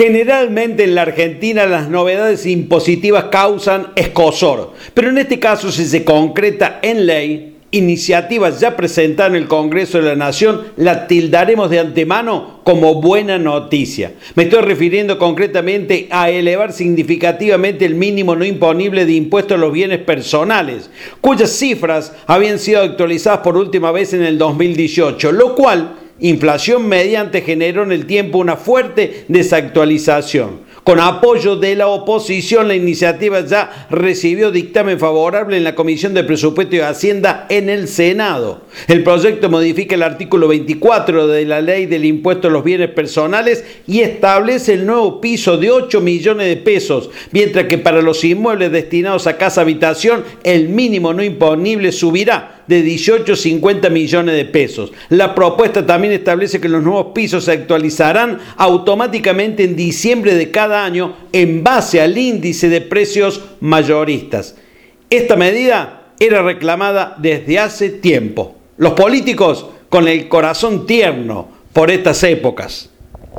Generalmente en la Argentina las novedades impositivas causan escosor, pero en este caso si se concreta en ley, iniciativas ya presentadas en el Congreso de la Nación, la tildaremos de antemano como buena noticia. Me estoy refiriendo concretamente a elevar significativamente el mínimo no imponible de impuestos a los bienes personales, cuyas cifras habían sido actualizadas por última vez en el 2018, lo cual inflación mediante generó en el tiempo una fuerte desactualización. Con apoyo de la oposición, la iniciativa ya recibió dictamen favorable en la Comisión de Presupuesto y Hacienda en el Senado. El proyecto modifica el artículo 24 de la Ley del Impuesto a los Bienes Personales y establece el nuevo piso de 8 millones de pesos, mientras que para los inmuebles destinados a casa habitación el mínimo no imponible subirá de 18,50 millones de pesos. La propuesta también establece que los nuevos pisos se actualizarán automáticamente en diciembre de cada año en base al índice de precios mayoristas. Esta medida era reclamada desde hace tiempo. Los políticos con el corazón tierno por estas épocas.